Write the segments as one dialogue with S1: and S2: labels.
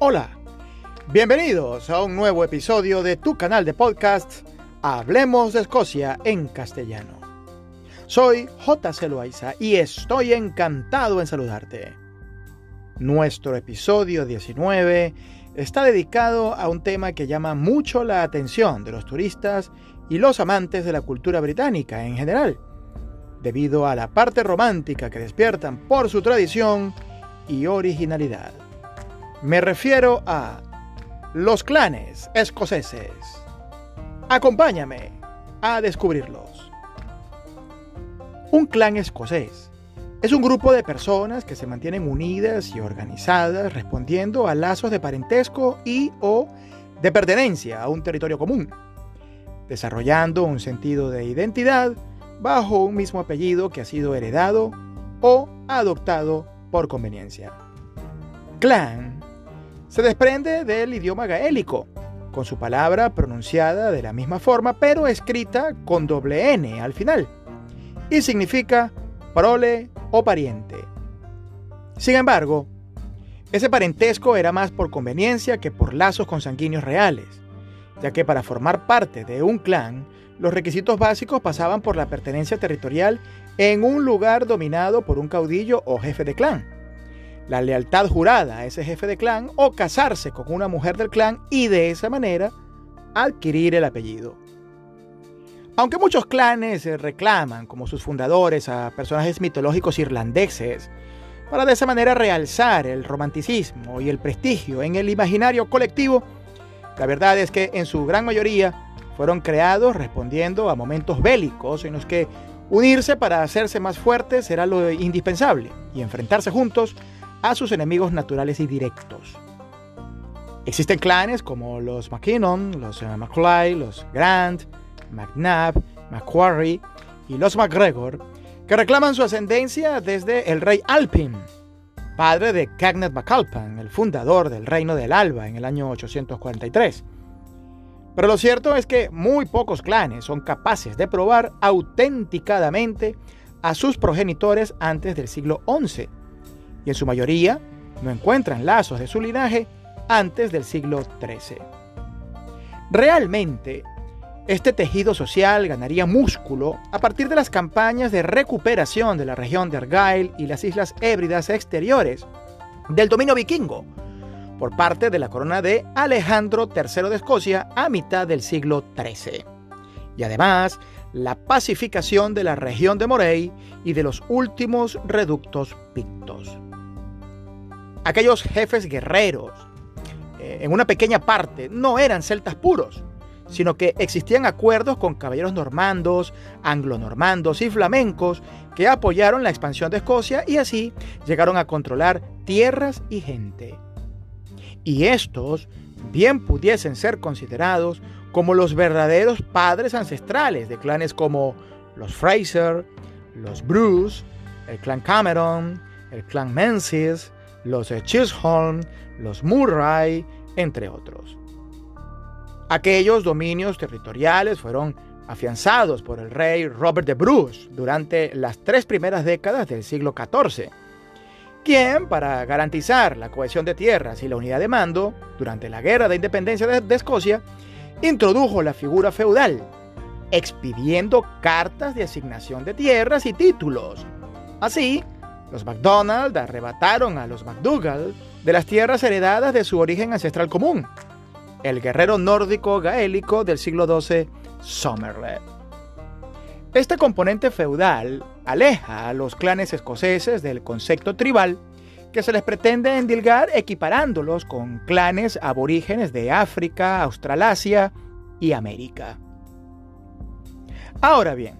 S1: Hola, bienvenidos a un nuevo episodio de tu canal de podcast Hablemos de Escocia en castellano. Soy J. Loaiza y estoy encantado en saludarte. Nuestro episodio 19 está dedicado a un tema que llama mucho la atención de los turistas y los amantes de la cultura británica en general, debido a la parte romántica que despiertan por su tradición y originalidad. Me refiero a los clanes escoceses. Acompáñame a descubrirlos. Un clan escocés es un grupo de personas que se mantienen unidas y organizadas respondiendo a lazos de parentesco y o de pertenencia a un territorio común, desarrollando un sentido de identidad bajo un mismo apellido que ha sido heredado o adoptado por conveniencia. Clan se desprende del idioma gaélico, con su palabra pronunciada de la misma forma pero escrita con doble N al final, y significa prole o pariente. Sin embargo, ese parentesco era más por conveniencia que por lazos consanguíneos reales, ya que para formar parte de un clan, los requisitos básicos pasaban por la pertenencia territorial en un lugar dominado por un caudillo o jefe de clan la lealtad jurada a ese jefe de clan o casarse con una mujer del clan y de esa manera adquirir el apellido. Aunque muchos clanes reclaman como sus fundadores a personajes mitológicos irlandeses, para de esa manera realzar el romanticismo y el prestigio en el imaginario colectivo, la verdad es que en su gran mayoría fueron creados respondiendo a momentos bélicos en los que unirse para hacerse más fuertes era lo indispensable y enfrentarse juntos a sus enemigos naturales y directos. Existen clanes como los McKinnon, los eh, McClay, los Grant, McNabb, Macquarie y los MacGregor, que reclaman su ascendencia desde el rey Alpin, padre de Cagnet MacAlpin, el fundador del Reino del Alba en el año 843. Pero lo cierto es que muy pocos clanes son capaces de probar autenticadamente a sus progenitores antes del siglo XI, y en su mayoría no encuentran lazos de su linaje antes del siglo XIII. Realmente, este tejido social ganaría músculo a partir de las campañas de recuperación de la región de Argyll y las Islas Hébridas exteriores del dominio vikingo por parte de la corona de Alejandro III de Escocia a mitad del siglo XIII. Y además, la pacificación de la región de Moray y de los últimos reductos pictos aquellos jefes guerreros, eh, en una pequeña parte, no eran celtas puros, sino que existían acuerdos con caballeros normandos, anglonormandos y flamencos que apoyaron la expansión de Escocia y así llegaron a controlar tierras y gente. Y estos bien pudiesen ser considerados como los verdaderos padres ancestrales de clanes como los Fraser, los Bruce, el clan Cameron, el clan Menzies, los Chisholm, los Murray, entre otros. Aquellos dominios territoriales fueron afianzados por el rey Robert de Bruce durante las tres primeras décadas del siglo XIV, quien, para garantizar la cohesión de tierras y la unidad de mando durante la Guerra de Independencia de, de Escocia, introdujo la figura feudal, expidiendo cartas de asignación de tierras y títulos. Así, los MacDonald arrebataron a los MacDougall de las tierras heredadas de su origen ancestral común, el guerrero nórdico gaélico del siglo XII, Somerled. Este componente feudal aleja a los clanes escoceses del concepto tribal que se les pretende endilgar equiparándolos con clanes aborígenes de África, Australasia y América. Ahora bien,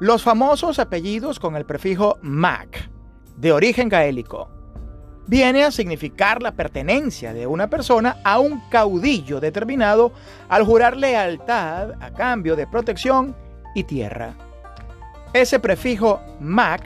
S1: los famosos apellidos con el prefijo Mac de origen gaélico, viene a significar la pertenencia de una persona a un caudillo determinado al jurar lealtad a cambio de protección y tierra. Ese prefijo Mac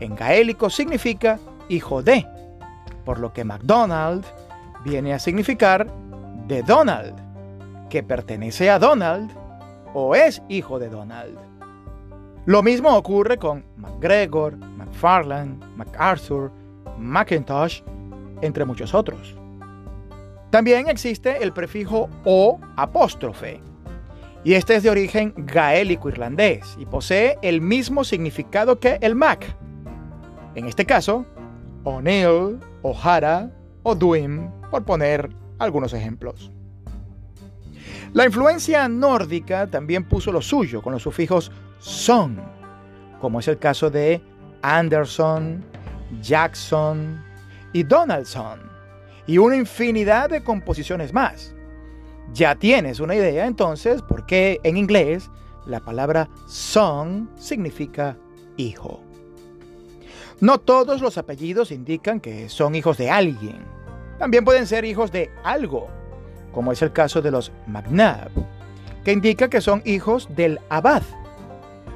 S1: en gaélico significa hijo de, por lo que MacDonald viene a significar de Donald, que pertenece a Donald o es hijo de Donald. Lo mismo ocurre con MacGregor, McFarland, MacArthur, Macintosh, entre muchos otros. También existe el prefijo o apóstrofe, y este es de origen gaélico irlandés y posee el mismo significado que el Mac. En este caso, O'Neill, O'Hara o Duim, por poner algunos ejemplos. La influencia nórdica también puso lo suyo con los sufijos son, como es el caso de Anderson, Jackson y Donaldson, y una infinidad de composiciones más. Ya tienes una idea entonces por qué en inglés la palabra son significa hijo. No todos los apellidos indican que son hijos de alguien. También pueden ser hijos de algo, como es el caso de los McNabb, que indica que son hijos del abad.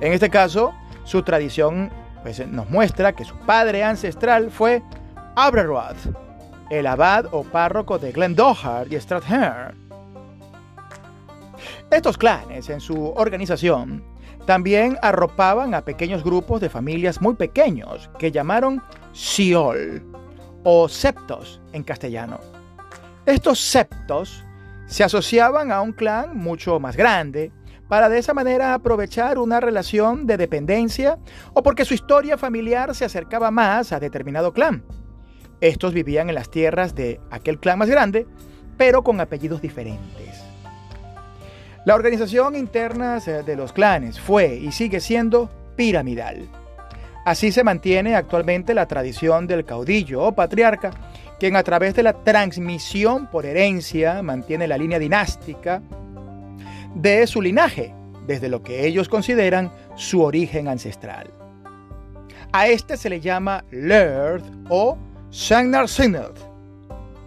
S1: En este caso, su tradición pues, nos muestra que su padre ancestral fue Aberroth, el abad o párroco de Glendochar y Strathern. Estos clanes en su organización también arropaban a pequeños grupos de familias muy pequeños que llamaron Siol o septos en castellano. Estos septos se asociaban a un clan mucho más grande para de esa manera aprovechar una relación de dependencia o porque su historia familiar se acercaba más a determinado clan. Estos vivían en las tierras de aquel clan más grande, pero con apellidos diferentes. La organización interna de los clanes fue y sigue siendo piramidal. Así se mantiene actualmente la tradición del caudillo o patriarca, quien a través de la transmisión por herencia mantiene la línea dinástica de su linaje, desde lo que ellos consideran su origen ancestral. A este se le llama Laird o Shagnar Synod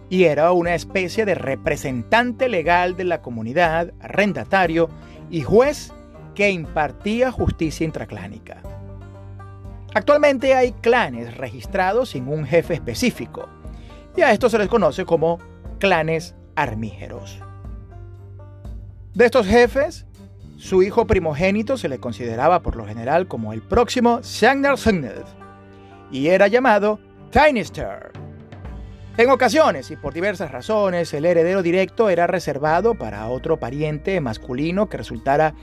S1: y era una especie de representante legal de la comunidad, arrendatario y juez que impartía justicia intraclánica. Actualmente hay clanes registrados sin un jefe específico, y a estos se les conoce como clanes armígeros. De estos jefes, su hijo primogénito se le consideraba por lo general como el próximo Shagnar Sugned, y era llamado Tynister, en ocasiones y por diversas razones, el heredero directo era reservado para otro pariente masculino que resultara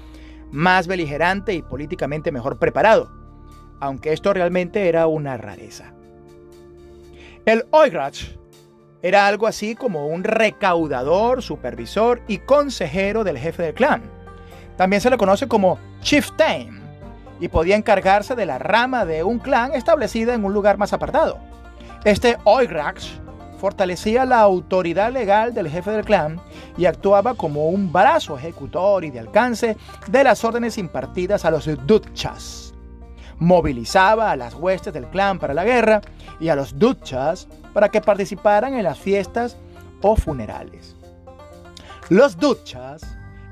S1: más beligerante y políticamente mejor preparado, aunque esto realmente era una rareza. El Oigrach era algo así como un recaudador, supervisor y consejero del jefe del clan. También se le conoce como Chieftain y podía encargarse de la rama de un clan establecida en un lugar más apartado. Este Oigrach fortalecía la autoridad legal del jefe del clan y actuaba como un brazo ejecutor y de alcance de las órdenes impartidas a los duchas. Movilizaba a las huestes del clan para la guerra y a los duchas para que participaran en las fiestas o funerales. Los duchas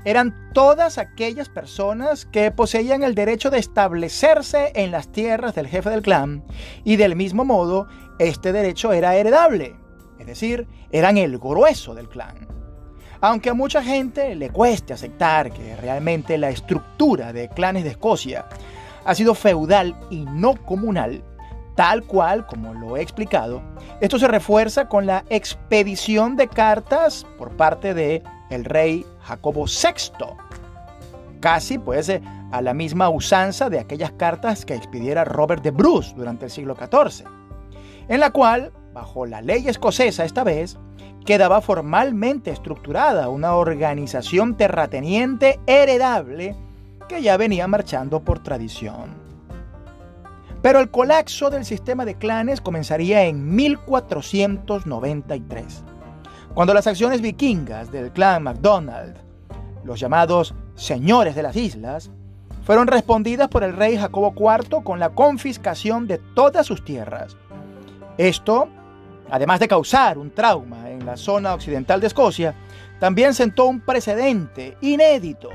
S1: eran todas aquellas personas que poseían el derecho de establecerse en las tierras del jefe del clan y del mismo modo este derecho era heredable es decir, eran el grueso del clan. Aunque a mucha gente le cueste aceptar que realmente la estructura de clanes de Escocia ha sido feudal y no comunal, tal cual como lo he explicado, esto se refuerza con la expedición de cartas por parte de el rey Jacobo VI, casi pues eh, a la misma usanza de aquellas cartas que expidiera Robert de Bruce durante el siglo XIV, en la cual bajo la ley escocesa esta vez, quedaba formalmente estructurada una organización terrateniente heredable ya venía marchando por tradición. Pero el colapso del sistema de clanes comenzaría en 1493, cuando las acciones vikingas del clan MacDonald, los llamados señores de las islas, fueron respondidas por el rey Jacobo IV con la confiscación de todas sus tierras. Esto además de causar un trauma en la zona occidental de Escocia, también sentó un precedente inédito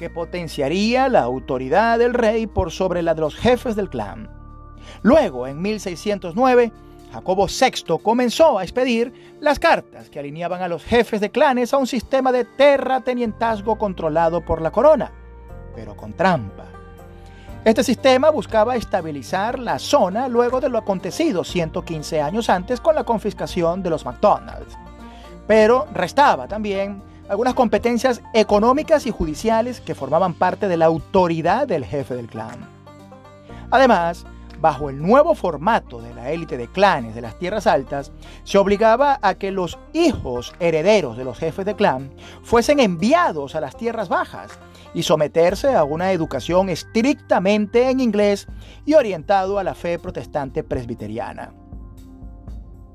S1: que potenciaría la autoridad del rey por sobre la de los jefes del clan. Luego, en 1609, Jacobo VI comenzó a expedir las cartas que alineaban a los jefes de clanes a un sistema de terratenientazgo controlado por la corona, pero con trampa. Este sistema buscaba estabilizar la zona luego de lo acontecido 115 años antes con la confiscación de los McDonald's. pero restaba también algunas competencias económicas y judiciales que formaban parte de la autoridad del jefe del clan. Además, bajo el nuevo formato de la élite de clanes de las tierras altas, se obligaba a que los hijos herederos de los jefes de clan fuesen enviados a las tierras bajas y someterse a una educación estrictamente en inglés y orientado a la fe protestante presbiteriana.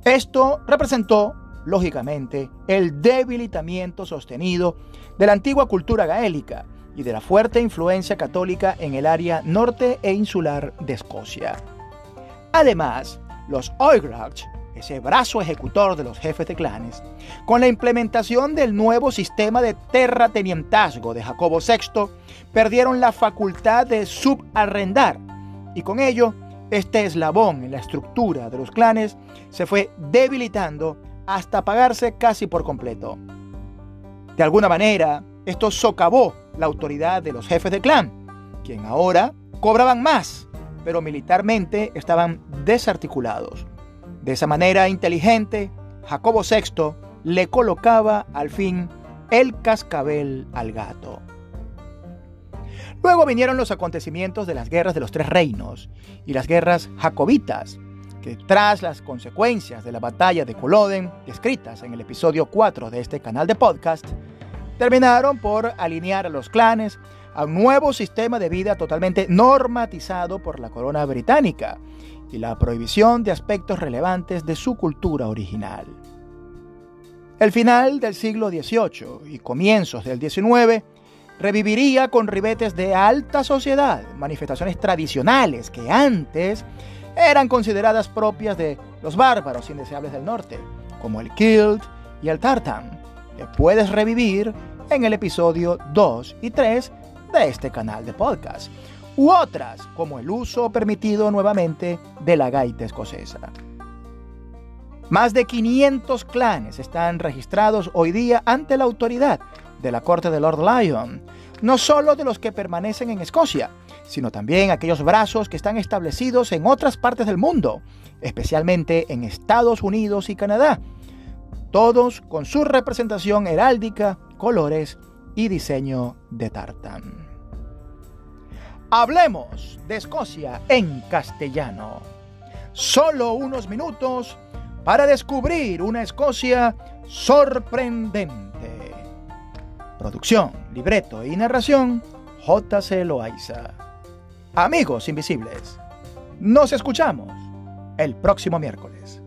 S1: Esto representó, lógicamente, el debilitamiento sostenido de la antigua cultura gaélica, y de la fuerte influencia católica en el área norte e insular de Escocia. Además, los Oigrach, ese brazo ejecutor de los jefes de clanes, con la implementación del nuevo sistema de terratenientazgo de Jacobo VI, perdieron la facultad de subarrendar y con ello este eslabón en la estructura de los clanes se fue debilitando hasta apagarse casi por completo. De alguna manera, esto socavó la autoridad de los jefes de clan, quien ahora cobraban más, pero militarmente estaban desarticulados. De esa manera inteligente, Jacobo VI le colocaba al fin el cascabel al gato. Luego vinieron los acontecimientos de las guerras de los tres reinos y las guerras jacobitas, que tras las consecuencias de la batalla de Culloden, descritas en el episodio 4 de este canal de podcast, terminaron por alinear a los clanes a un nuevo sistema de vida totalmente normatizado por la corona británica y la prohibición de aspectos relevantes de su cultura original. El final del siglo XVIII y comienzos del XIX reviviría con ribetes de alta sociedad, manifestaciones tradicionales que antes eran consideradas propias de los bárbaros indeseables del norte, como el kilt y el tartan, que puedes revivir en el episodio 2 y 3 de este canal de podcast, u otras como el uso permitido nuevamente de la gaita escocesa. Más de 500 clanes están registrados hoy día ante la autoridad de la corte de Lord Lyon, no solo de los que permanecen en Escocia, sino también aquellos brazos que están establecidos en otras partes del mundo, especialmente en Estados Unidos y Canadá, todos con su representación heráldica, colores y diseño de tartán. Hablemos de Escocia en castellano. Solo unos minutos para descubrir una Escocia sorprendente. Producción, libreto y narración, J.C. Loaiza. Amigos invisibles, nos escuchamos el próximo miércoles.